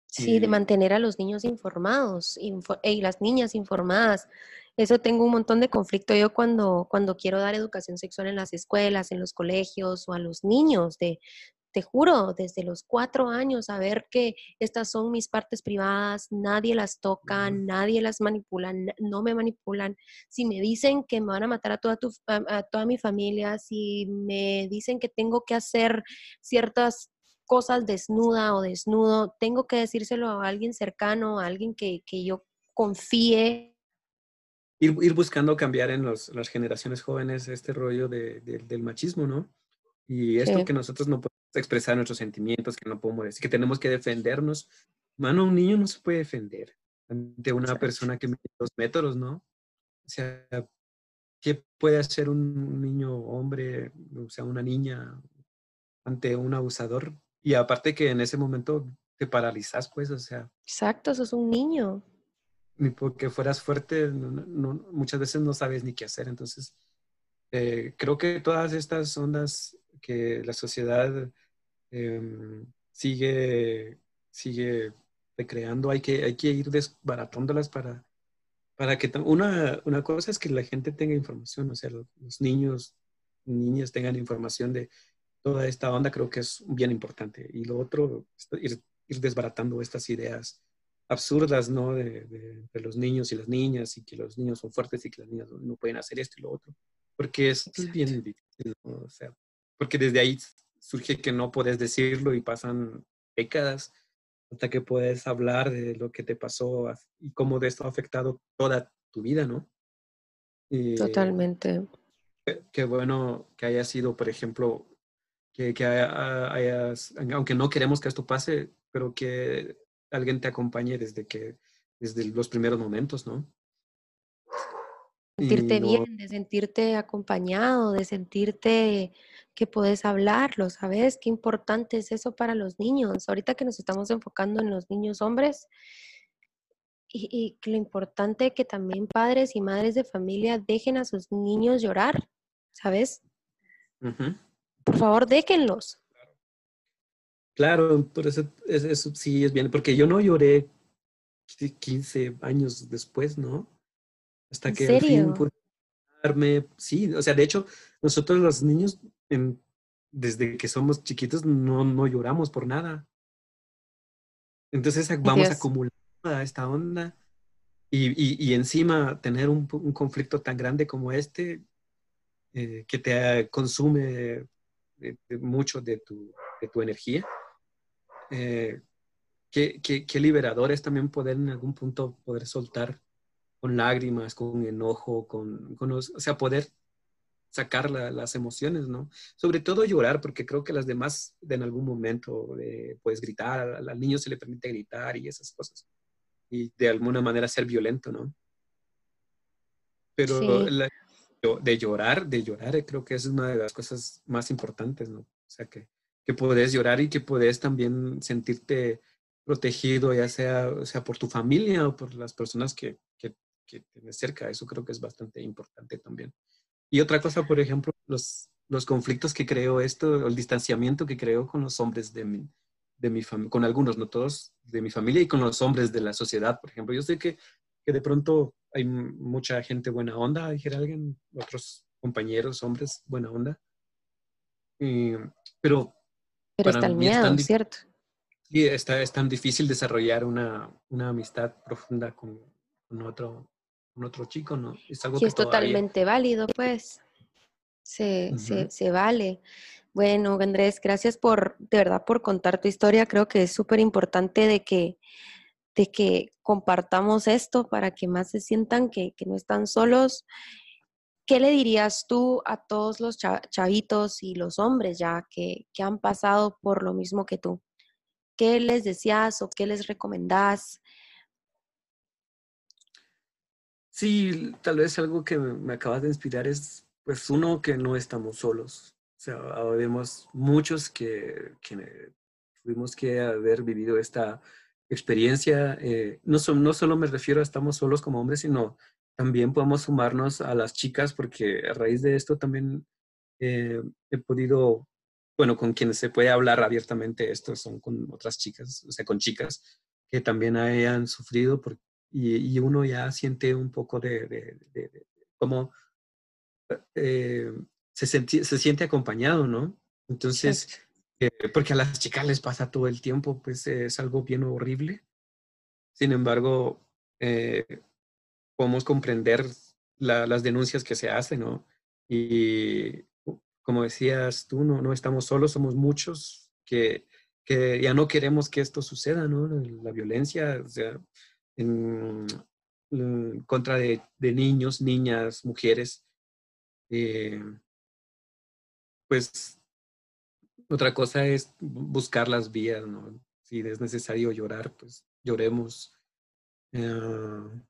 Sí, de mantener a los niños informados y las niñas informadas. Eso tengo un montón de conflicto yo cuando, cuando quiero dar educación sexual en las escuelas, en los colegios o a los niños, de, te juro, desde los cuatro años, a ver que estas son mis partes privadas, nadie las toca, nadie las manipula, no me manipulan. Si me dicen que me van a matar a toda, tu, a, toda mi familia, si me dicen que tengo que hacer ciertas cosas desnuda o desnudo, tengo que decírselo a alguien cercano, a alguien que, que yo confíe. Ir, ir, buscando cambiar en los, las generaciones jóvenes este rollo de, del machismo, ¿no? Y esto que nosotros no podemos expresar nuestros sentimientos, que no podemos decir, que tenemos que defendernos. Mano, un niño no se puede defender ante una persona que mide dos metros, ¿no? O sea, ¿qué puede hacer un niño hombre, o sea, una niña ante un abusador? Y aparte que en ese momento te paralizas, pues, o sea. Exacto, sos un niño. Ni porque fueras fuerte, muchas veces no sabes ni qué hacer. Entonces, eh, creo que todas estas ondas que la sociedad Em, sigue, sigue recreando, hay que, hay que ir desbaratándolas para, para que una, una cosa es que la gente tenga información, o sea, los, niños, niñas tengan información de toda esta onda, creo que es bien importante. Y lo otro, ir, ir desbaratando estas ideas absurdas, ¿no? De, de, los niños y las niñas, y que los niños son fuertes y que las niñas no, pueden hacer esto y lo otro. Porque es, es bien difícil, O sea, porque desde ahí surge que no puedes decirlo y pasan décadas hasta que puedes hablar de lo que te pasó y cómo de esto ha afectado toda tu vida, ¿no? Totalmente. Qué, bueno que haya sido, por ejemplo, que, que hayas, aunque no queremos que esto pase, pero que alguien te acompañe desde que, desde los primeros momentos, ¿no? Sentirte bien, de sentirte acompañado, de sentirte que puedes hablarlo, ¿sabes? Qué importante es eso para los niños. Ahorita que nos estamos enfocando en los niños hombres, y, lo importante que también padres y madres de familia dejen a sus niños llorar, ¿sabes? Por favor, déjenlos. Claro, por eso, eso, sí es bien, porque yo no lloré 15 años después, ¿no? Hasta que al fin pude sí, o sea, de hecho, nosotros los niños desde que somos chiquitos no, no lloramos por nada. Entonces vamos acumulando esta onda y, y, encima tener un, un, conflicto tan grande como este eh, que te consume mucho de tu, de tu energía. Eh, qué, qué, qué, liberador es también poder en algún punto poder soltar con lágrimas, con enojo, con, con o sea, poder sacar las emociones, ¿no? Sobre todo llorar, porque creo que las demás en algún momento puedes gritar, al, niño se le permite gritar y esas cosas. Y de alguna manera ser violento, ¿no? Pero de llorar, de llorar, eh, creo que es una de las cosas más importantes, ¿no? O sea, que, que puedes llorar y que puedes también sentirte protegido, ya sea, sea por tu familia o por las personas que, que, que tienes cerca. Eso creo que es bastante importante también. Y otra cosa, por ejemplo, los, los conflictos que creo esto, el distanciamiento que creo con los hombres de mi, de mi familia, con algunos, no todos, de mi familia y con los hombres de la sociedad, por ejemplo. Yo sé que, que de pronto hay mucha gente buena onda, dijera alguien, otros compañeros, hombres, buena onda. pero pero está el miedo, ¿cierto? Sí, está, es tan difícil desarrollar una, una amistad profunda con, con, otro, con otro chico, ¿no? Es algo que es totalmente válido, pues. Se, se, se, vale. Bueno, Andrés, gracias por, de verdad, por contar tu historia. Creo que es súper importante de que, de que compartamos esto para que más se sientan que, que no están solos ¿Qué le dirías tú a todos los chavitos y los hombres ya que, han pasado por lo mismo que tú? ¿Qué les decías o qué les recomendás? Sí, tal vez algo que me acabas de inspirar es, pues, uno, que no estamos solos. O sea, vemos muchos que, tuvimos que haber vivido esta experiencia. Eh, no, no solo me refiero a estamos solos como hombres, sino también podemos sumarnos a las chicas porque a raíz de esto también eh, he podido, bueno, con quienes se puede hablar abiertamente esto son con otras chicas, o sea, con chicas que también hayan sufrido y, uno ya siente un poco de, de, cómo eh, se, se siente acompañado, ¿no? Entonces, eh, porque a las chicas les pasa todo el tiempo, pues es algo bien horrible. Sin embargo, podemos comprender las denuncias que se hacen, ¿no? Y como decías tú, no, no estamos solos, somos muchos que, que ya no queremos que esto suceda, ¿no? La violencia, o sea, en, contra de, niños, niñas, mujeres. Eh, pues otra cosa es buscar las vías, ¿no? Si es necesario llorar, pues lloremos. Eh,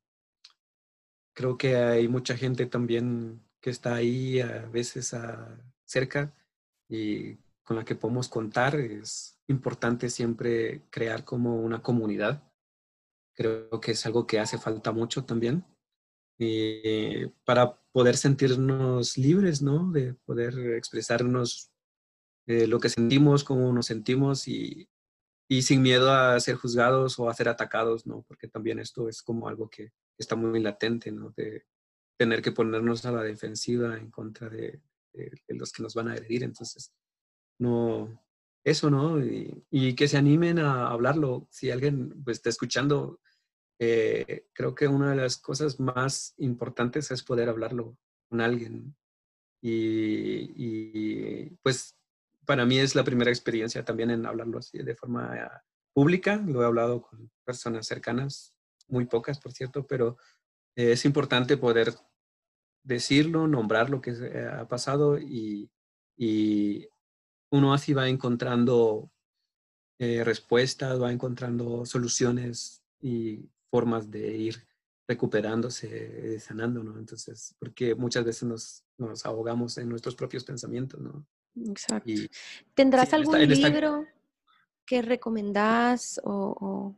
creo que hay mucha gente también que está ahí a veces a, cerca y con la que podemos contar. Es importante siempre crear como una comunidad. Creo que es algo que hace falta mucho también. Y para poder sentirnos libres, ¿no? De poder expresarnos eh, lo que sentimos, cómo nos sentimos y, y sin miedo a ser juzgados o a ser atacados, ¿no? Porque también esto es como algo que está muy latente, ¿no? De tener que ponernos a la defensiva en contra de, los que nos van a agredir. Entonces, no, eso, ¿no? Y, que se animen a hablarlo. Si alguien pues, está escuchando, eh, creo que una de las cosas más importantes es poder hablarlo con alguien. Y, pues para mí es la primera experiencia también en hablarlo así de forma pública. Lo he hablado con personas cercanas muy pocas, por cierto, pero eh, es importante poder decirlo, nombrar lo que ha pasado y, uno así va encontrando eh, respuestas, va encontrando soluciones y formas de ir recuperándose, sanando, ¿no? Entonces, porque muchas veces nos, nos ahogamos en nuestros propios pensamientos, ¿no? Exacto. ¿Tendrás algún libro que recomendás o,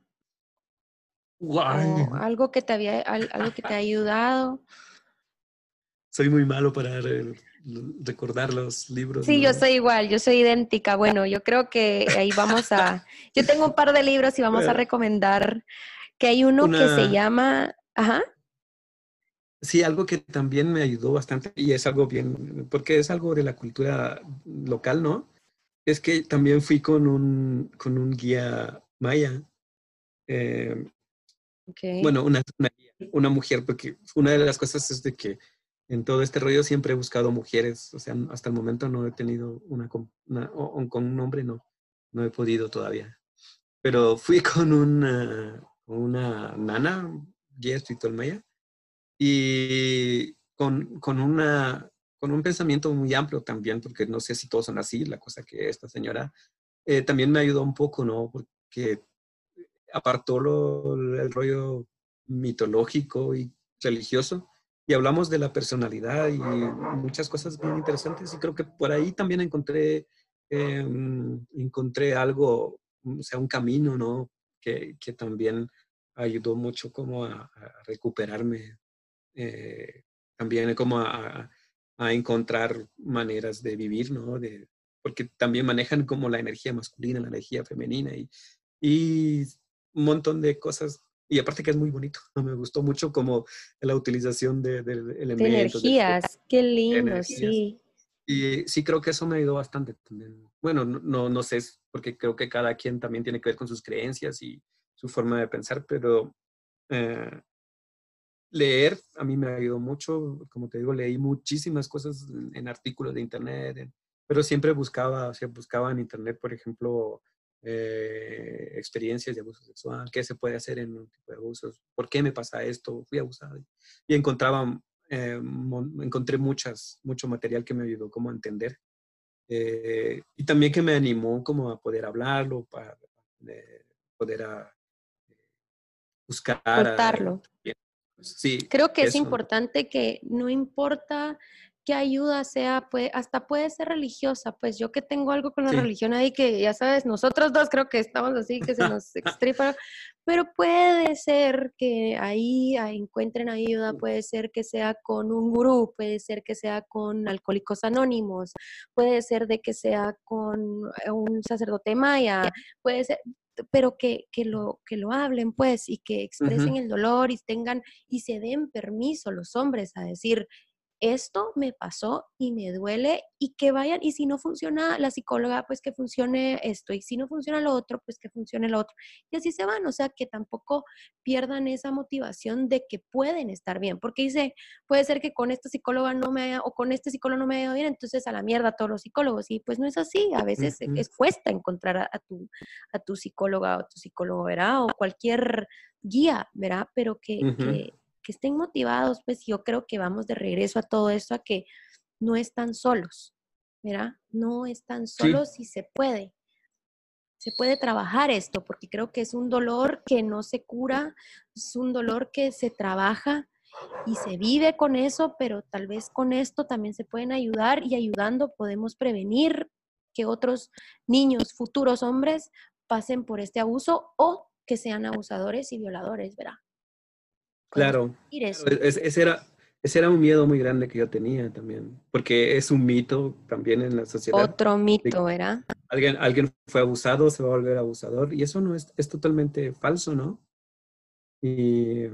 algo que te había, algo que te ha ayudado. Soy muy malo para recordar los libros. Sí, yo soy igual, yo soy idéntica. Bueno, yo creo que ahí vamos a. *laughs* Yo tengo un par de libros y vamos a recomendar que hay uno que se llama. Ajá. Sí, algo que también me ayudó bastante y es algo bien, porque es algo de la cultura local, ¿no? Es que también fui con un, con un guía maya. Eh, bueno, una, una, mujer, porque una de las cosas es de que en todo este rollo siempre he buscado mujeres, o sea, hasta el momento no he tenido una, con un hombre no, no he podido todavía. Pero fui *laughs* con una, una nana, espiritual maya, y con, con una, con un pensamiento muy amplio también, porque no sé si todos son así, la cosa que esta señora eh, también me ayudó un poco, ¿no? Porque apartó lo, el rollo mitológico y religioso y hablamos de la personalidad y muchas cosas bien interesantes y creo que por ahí también encontré, em, encontré algo, o sea, un camino, ¿no? Que, que también ayudó mucho como a, recuperarme, eh, también como a, a, encontrar maneras de vivir, ¿no? De, porque también manejan como la energía masculina, la energía femenina y, y un montón de cosas y aparte que es muy bonito, *laughs* me gustó mucho como la utilización de, de elementos. De energías, qué lindo, sí. Y sí creo que eso me ayudó bastante también. Bueno, no, no sé, porque creo que cada quien también tiene que ver con sus creencias y su forma de pensar, pero eh, leer a mí me ayudó mucho. Como te digo, leí muchísimas cosas en, artículos de internet, pero siempre buscaba, o sea, buscaba en internet, por ejemplo, eh, experiencias de abuso sexual, qué se puede hacer en un tipo de abusos, por qué me pasa esto, fui abusado. Y encontraba, eh, encontré muchas, mucho material que me ayudó como a entender. Eh, y también que me animó como a poder hablarlo, para poder a, buscar. Contarlo. sí. Creo que es importante que no importa qué ayuda sea, puede, hasta puede ser religiosa, pues yo que tengo algo con la religión ahí que ya sabes, nosotros dos creo que estamos así, que se nos extripa, pero puede ser que ahí, encuentren ayuda, puede ser que sea con un gurú, puede ser que sea con alcohólicos anónimos, puede ser de que sea con un sacerdote maya, puede ser, pero que, que, lo, que lo hablen, pues, y que expresen el dolor y tengan y se den permiso los hombres a decir, esto me pasó y me duele y que vayan, y si no funciona la psicóloga, pues que funcione esto, y si no funciona lo otro, pues que funcione lo otro. Y así se van, o sea, que tampoco pierdan esa motivación de que pueden estar bien, porque dice, puede ser que con esta psicóloga no me haya, o con este psicólogo no me haya ido bien, entonces a la mierda todos los psicólogos, y pues no es así, a veces es, cuesta encontrar a, tu, a tu psicóloga o tu psicólogo, ¿verdad? O cualquier guía, ¿verdad? Pero que, que que estén motivados, pues yo creo que vamos de regreso a todo esto, a que no están solos, ¿verdad? No están solos y se puede. Se puede trabajar esto, porque creo que es un dolor que no se cura, es un dolor que se trabaja y se vive con eso, pero tal vez con esto también se pueden ayudar y ayudando podemos prevenir que otros niños, futuros hombres, pasen por este abuso o que sean abusadores y violadores, ¿verdad? Claro. ese, era, ese era un miedo muy grande que yo tenía también, porque es un mito también en la sociedad. Otro mito, ¿verdad? Alguien, alguien fue abusado, se va a volver abusador, y eso no es, es totalmente falso, ¿no? Y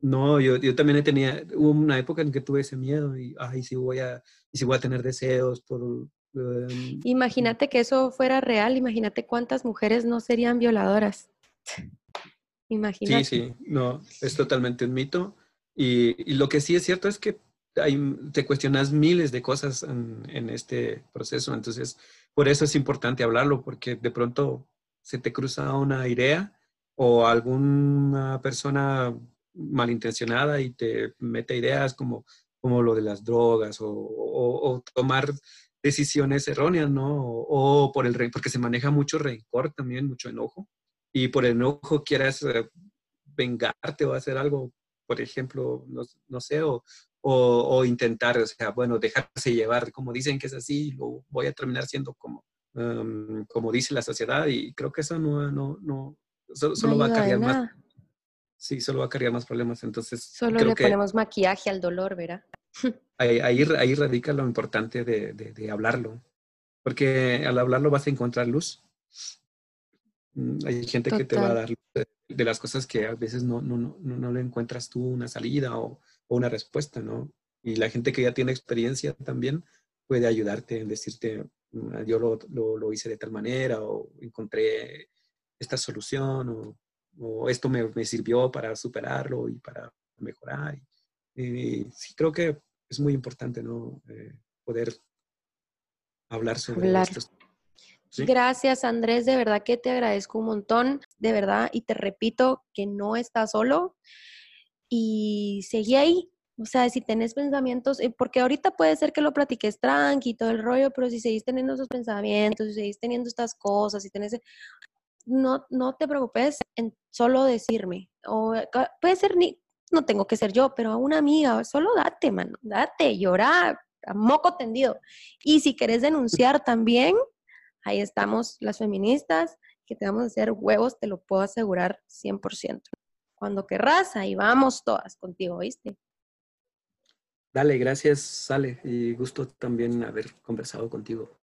no, yo, yo también tenía, hubo una época en que tuve ese miedo, y, ay, si voy a, y si voy a tener deseos por... Em, imagínate que eso fuera real, imagínate cuántas mujeres no serían violadoras. Imagínate. Sí, sí, no, es totalmente un mito. Y, lo que sí es cierto es que te cuestionas miles de cosas en, este proceso. Entonces, por eso es importante hablarlo, porque de pronto se te cruza una idea o alguna persona malintencionada y te mete ideas como, como lo de las drogas o, tomar decisiones erróneas, ¿no? O, o por el porque se maneja mucho rencor también, mucho enojo y por enojo quieras eh, vengarte o hacer algo, por ejemplo, no, sé, o, o, intentar, o sea, bueno, dejarse llevar, como dicen que es así, lo voy a terminar siendo como, em, como dice la sociedad y creo que eso no, no, no, solo, va a cargar más. Sí, solo va a cargar más problemas, entonces. Solo le ponemos maquillaje al dolor, ¿verdad? *laughs* Ahí, ahí, radica lo importante de, de, de hablarlo, porque al hablarlo vas a encontrar luz hay gente que te va a dar de las cosas que a veces no, no, no, no le encuentras tú una salida o, una respuesta, ¿no? Y la gente que ya tiene experiencia también puede ayudarte en decirte, mm, yo lo, lo, hice de tal manera o encontré esta solución o, o esto me, me, sirvió para superarlo y para mejorar. Y, sí, creo que es muy importante, ¿no? Eh, poder hablar sobre hablar. estos Gracias, Andrés. De verdad que te agradezco un montón, de verdad. Y te repito que no estás solo. Y seguí ahí, O sea, si tenés pensamientos, eh, porque ahorita puede ser que lo platiques tranqui, todo el rollo, pero si seguís teniendo esos pensamientos, si seguís teniendo estas cosas, si tenés, no, no te preocupes en solo decirme. O puede ser ni, no tengo que ser yo, pero a una amiga, solo date, mano, date, llorar, a moco tendido. Y si querés denunciar también, ahí estamos las feministas, que te vamos a hacer huevos, te lo puedo asegurar 100%. Cuando querrás, ahí vamos todas contigo, ¿viste? Dale, gracias, Sale, y gusto también haber conversado contigo.